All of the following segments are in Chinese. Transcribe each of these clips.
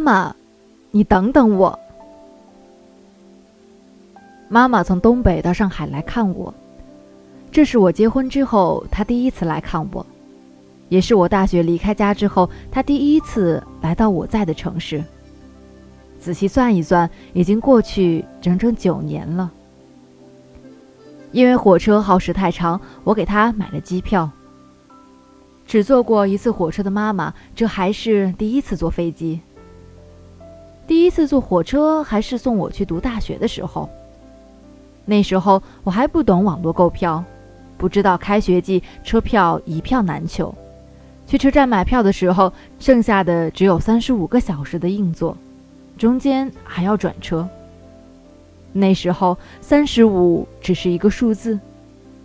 妈妈，你等等我。妈妈从东北到上海来看我，这是我结婚之后她第一次来看我，也是我大学离开家之后她第一次来到我在的城市。仔细算一算，已经过去整整九年了。因为火车耗时太长，我给她买了机票。只坐过一次火车的妈妈，这还是第一次坐飞机。第一次坐火车还是送我去读大学的时候。那时候我还不懂网络购票，不知道开学季车票一票难求。去车站买票的时候，剩下的只有三十五个小时的硬座，中间还要转车。那时候三十五只是一个数字，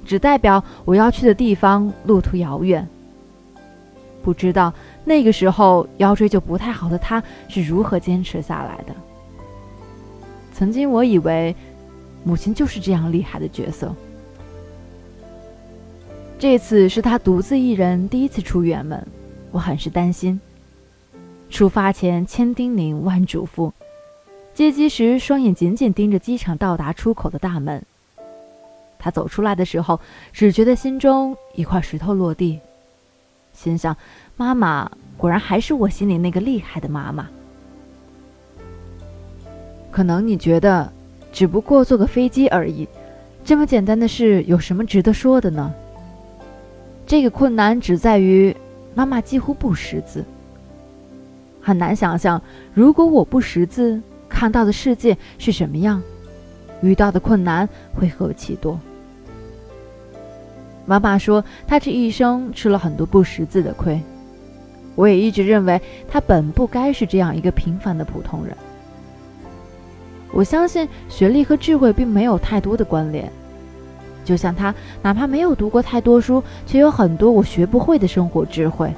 只代表我要去的地方路途遥远。不知道那个时候腰椎就不太好的他是如何坚持下来的。曾经我以为，母亲就是这样厉害的角色。这次是他独自一人第一次出远门，我很是担心。出发前千叮咛万嘱咐，接机时双眼紧紧盯着机场到达出口的大门。他走出来的时候，只觉得心中一块石头落地。心想，妈妈果然还是我心里那个厉害的妈妈。可能你觉得，只不过坐个飞机而已，这么简单的事有什么值得说的呢？这个困难只在于，妈妈几乎不识字。很难想象，如果我不识字，看到的世界是什么样，遇到的困难会何其多。妈妈说，她这一生吃了很多不识字的亏。我也一直认为，她本不该是这样一个平凡的普通人。我相信学历和智慧并没有太多的关联。就像她，哪怕没有读过太多书，却有很多我学不会的生活智慧。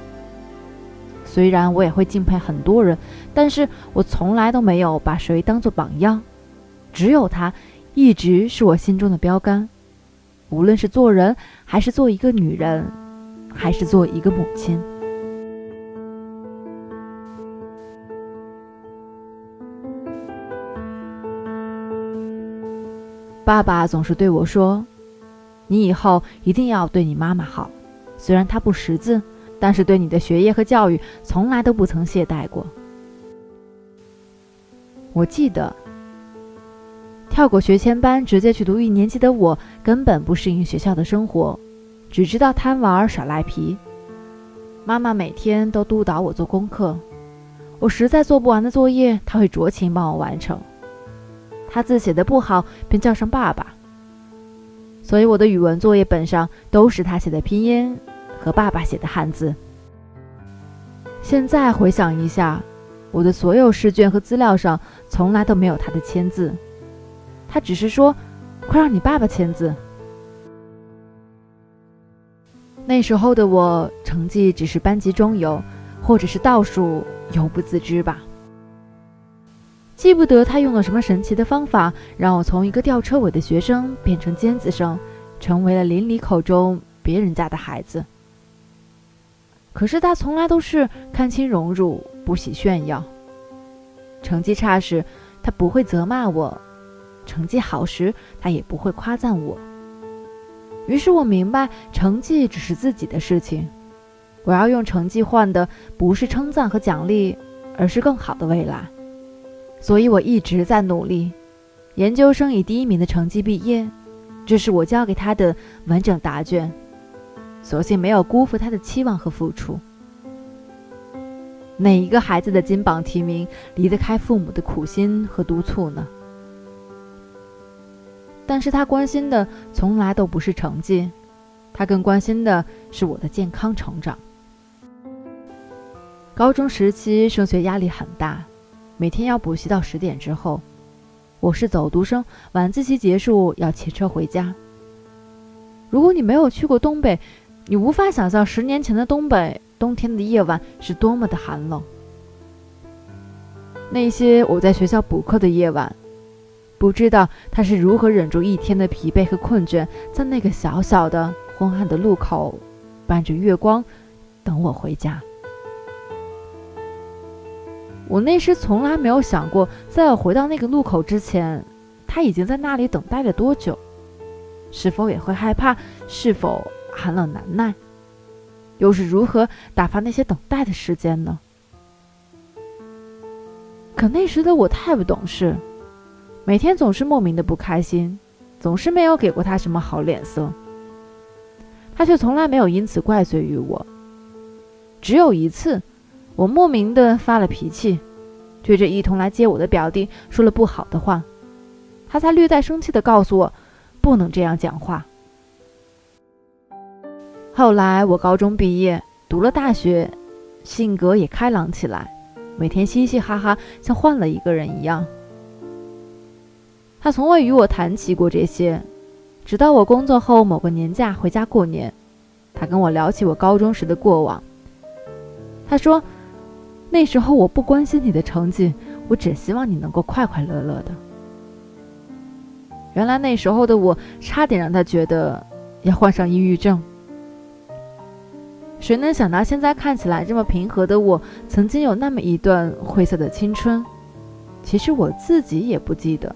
虽然我也会敬佩很多人，但是我从来都没有把谁当做榜样。只有他，一直是我心中的标杆。无论是做人，还是做一个女人，还是做一个母亲，爸爸总是对我说：“你以后一定要对你妈妈好。虽然她不识字，但是对你的学业和教育从来都不曾懈怠过。”我记得。跳过学前班，直接去读一年级的我，根本不适应学校的生活，只知道贪玩耍赖皮。妈妈每天都督导我做功课，我实在做不完的作业，她会酌情帮我完成。她字写的不好，便叫上爸爸。所以我的语文作业本上都是他写的拼音和爸爸写的汉字。现在回想一下，我的所有试卷和资料上从来都没有他的签字。他只是说：“快让你爸爸签字。”那时候的我成绩只是班级中游，或者是倒数，犹不自知吧。记不得他用了什么神奇的方法，让我从一个吊车尾的学生变成尖子生，成为了邻里口中别人家的孩子。可是他从来都是看清荣辱，不喜炫耀。成绩差时，他不会责骂我。成绩好时，他也不会夸赞我。于是我明白，成绩只是自己的事情。我要用成绩换的不是称赞和奖励，而是更好的未来。所以我一直在努力。研究生以第一名的成绩毕业，这是我交给他的完整答卷。所幸没有辜负他的期望和付出。哪一个孩子的金榜题名离得开父母的苦心和督促呢？但是他关心的从来都不是成绩，他更关心的是我的健康成长。高中时期升学压力很大，每天要补习到十点之后。我是走读生，晚自习结束要骑车回家。如果你没有去过东北，你无法想象十年前的东北冬天的夜晚是多么的寒冷。那些我在学校补课的夜晚。不知道他是如何忍住一天的疲惫和困倦，在那个小小的昏暗的路口，伴着月光，等我回家。我那时从来没有想过，在我回到那个路口之前，他已经在那里等待了多久，是否也会害怕，是否寒冷难耐，又是如何打发那些等待的时间呢？可那时的我太不懂事，每天总是莫名的不开心，总是没有给过他什么好脸色，他却从来没有因此怪罪于我。只有一次。我莫名的发了脾气，对着一同来接我的表弟说了不好的话，他才略带生气的告诉我，不能这样讲话。后来我高中毕业，读了大学，性格也开朗起来，每天嘻嘻哈哈，像换了一个人一样。他从未与我谈起过这些，直到我工作后某个年假回家过年，他跟我聊起我高中时的过往，他说。那时候我不关心你的成绩，我只希望你能够快快乐乐的。原来那时候的我差点让他觉得要患上抑郁症。谁能想到现在看起来这么平和的我，曾经有那么一段灰色的青春？其实我自己也不记得。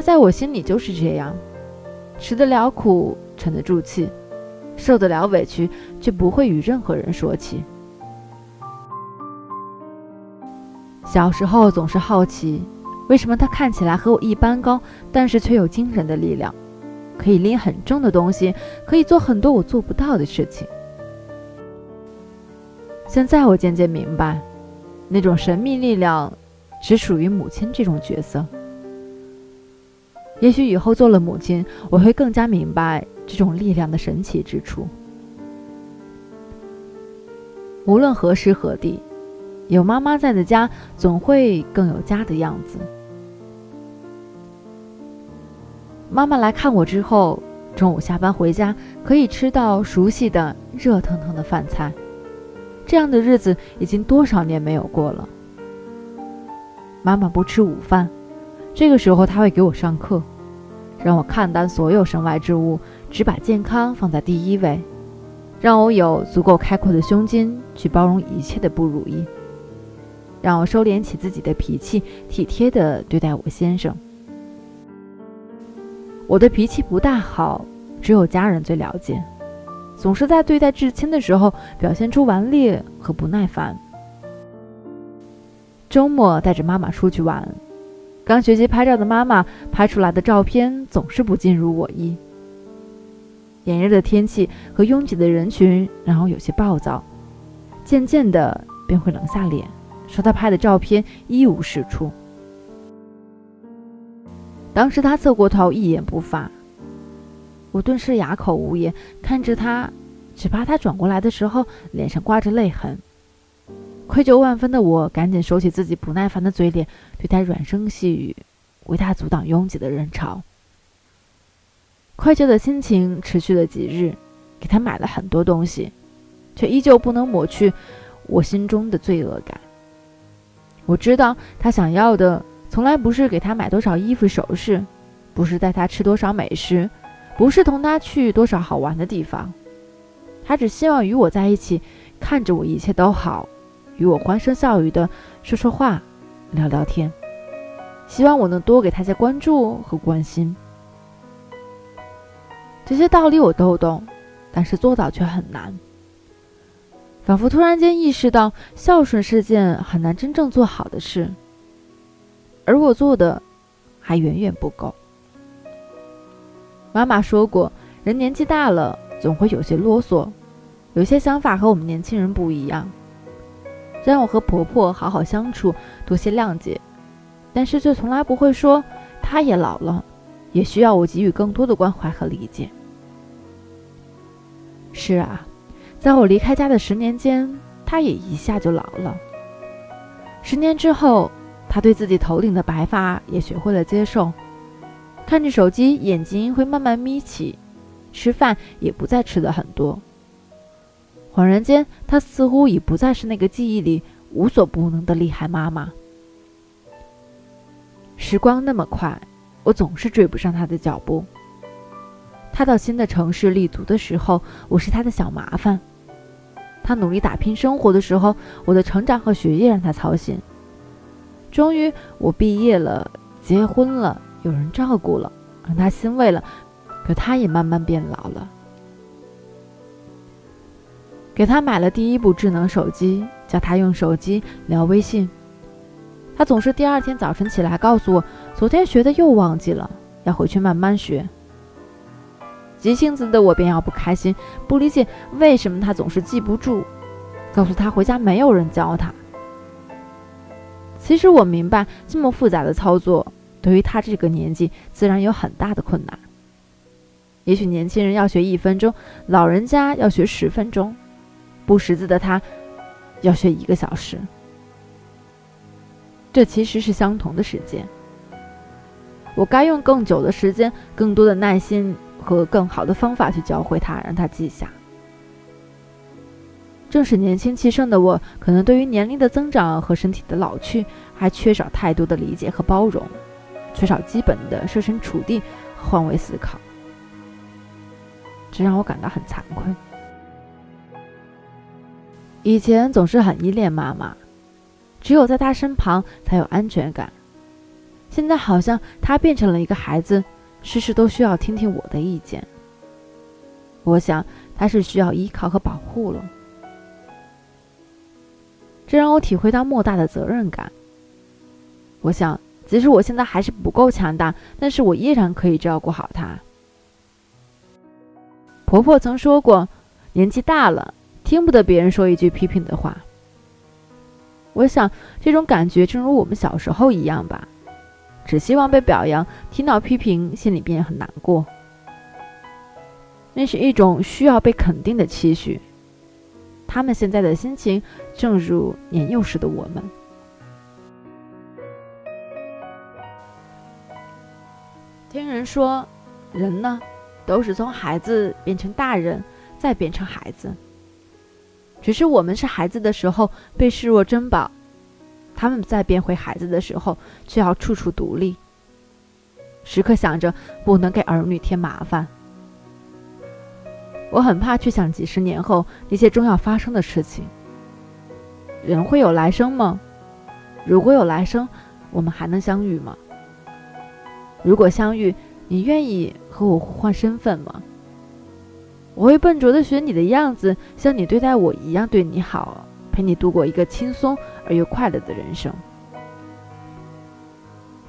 他在我心里就是这样，吃得了苦，沉得住气，受得了委屈，却不会与任何人说起。小时候总是好奇，为什么他看起来和我一般高，但是却有惊人的力量，可以拎很重的东西，可以做很多我做不到的事情。现在我渐渐明白，那种神秘力量只属于母亲这种角色。也许以后做了母亲，我会更加明白这种力量的神奇之处。无论何时何地。有妈妈在的家，总会更有家的样子。妈妈来看我之后，中午下班回家可以吃到熟悉的热腾腾的饭菜，这样的日子已经多少年没有过了。妈妈不吃午饭，这个时候他会给我上课，让我看淡所有身外之物，只把健康放在第一位，让我有足够开阔的胸襟去包容一切的不如意。让我收敛起自己的脾气，体贴地对待我先生。我的脾气不大好，只有家人最了解。总是在对待至亲的时候表现出顽劣和不耐烦。周末带着妈妈出去玩，刚学习拍照的妈妈拍出来的照片总是不尽如我意。炎热的天气和拥挤的人群让我有些暴躁，渐渐的便会冷下脸。说他拍的照片一无是处。当时他侧过头，一言不发，我顿时哑口无言，看着他，只怕他转过来的时候脸上挂着泪痕。愧疚万分的我，赶紧收起自己不耐烦的嘴脸，对他软声细语，为他阻挡拥挤的人潮。愧疚的心情持续了几日，给他买了很多东西，却依旧不能抹去我心中的罪恶感。我知道他想要的从来不是给他买多少衣服首饰，不是带他吃多少美食，不是同他去多少好玩的地方。他只希望与我在一起，看着我一切都好，与我欢声笑语的说说话，聊聊天。希望我能多给他些关注和关心。这些道理我都懂，但是做到却很难。仿佛突然间意识到，孝顺是件很难真正做好的事，而我做的还远远不够。妈妈说过，人年纪大了，总会有些啰嗦，有些想法和我们年轻人不一样，让我和婆婆好好相处，多些谅解，但是却从来不会说，她也老了，也需要我给予更多的关怀和理解。是啊。在我离开家的十年间，他也一下就老了。十年之后，他对自己头顶的白发也学会了接受，看着手机，眼睛会慢慢眯起，吃饭也不再吃的很多。恍然间，她似乎已不再是那个记忆里无所不能的厉害妈妈。时光那么快，我总是追不上她的脚步。她到新的城市立足的时候，我是她的小麻烦。她努力打拼生活的时候，我的成长和学业让她操心。终于，我毕业了，结婚了，有人照顾了，让她欣慰了。可她也慢慢变老了。给他买了第一部智能手机，教他用手机聊微信。他总是第二天早晨起来告诉我，昨天学的又忘记了，要回去慢慢学。急性子的我便要不开心，不理解为什么他总是记不住，告诉他回家没有人教他。其实我明白，这么复杂的操作，对于他这个年纪，自然有很大的困难。也许年轻人要学一分钟，老人家要学十分钟，不识字的他要学一个小时。这其实是相同的时间，我该用更久的时间、更多的耐心和更好的方法去教会他，让他记下。正是年轻气盛的我，可能对于年龄的增长和身体的老去，还缺少太多的理解和包容，缺少基本的设身处地、换位思考。这让我感到很惭愧。以前总是很依恋妈妈，只有在她身旁才有安全感。现在好像她变成了一个孩子，事事都需要听听我的意见。我想她是需要依靠和保护了。这让我体会到莫大的责任感。我想，即使我现在还是不够强大，但是我依然可以照顾好她。婆婆曾说过：“年纪大了，听不得别人说一句批评的话。”我想，这种感觉正如我们小时候一样吧，只希望被表扬，听到批评，心里便很难过。那是一种需要被肯定的期许。他们现在的心情，正如年幼时的我们。听人说，人呢？都是从孩子变成大人，再变成孩子。只是我们是孩子的时候被视若珍宝，他们再变回孩子的时候，却要处处独立，时刻想着不能给儿女添麻烦。我很怕去想几十年后那些终要发生的事情。人会有来生吗？如果有来生，我们还能相遇吗？如果相遇，你愿意和我互换身份吗？我会笨拙的学你的样子，像你对待我一样对你好，陪你度过一个轻松而又快乐的人生。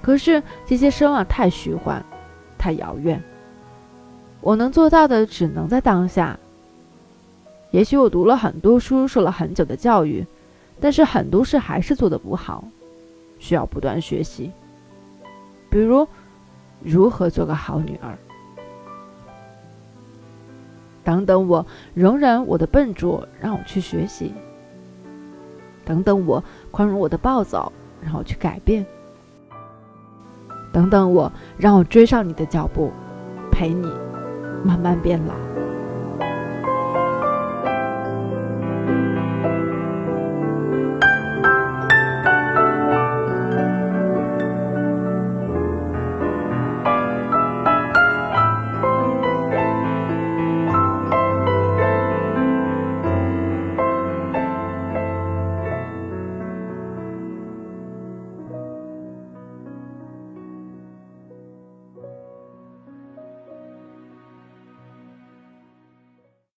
可是这些奢望太虚幻，太遥远。我能做到的只能在当下。也许我读了很多书，受了很久的教育，但是很多事还是做的不好，需要不断学习。比如。如何做个好女儿？等等，我容忍我的笨拙，让我去学习。等等，我宽容我的暴躁，让我去改变。等等，我让我追上你的脚步，陪你慢慢变老。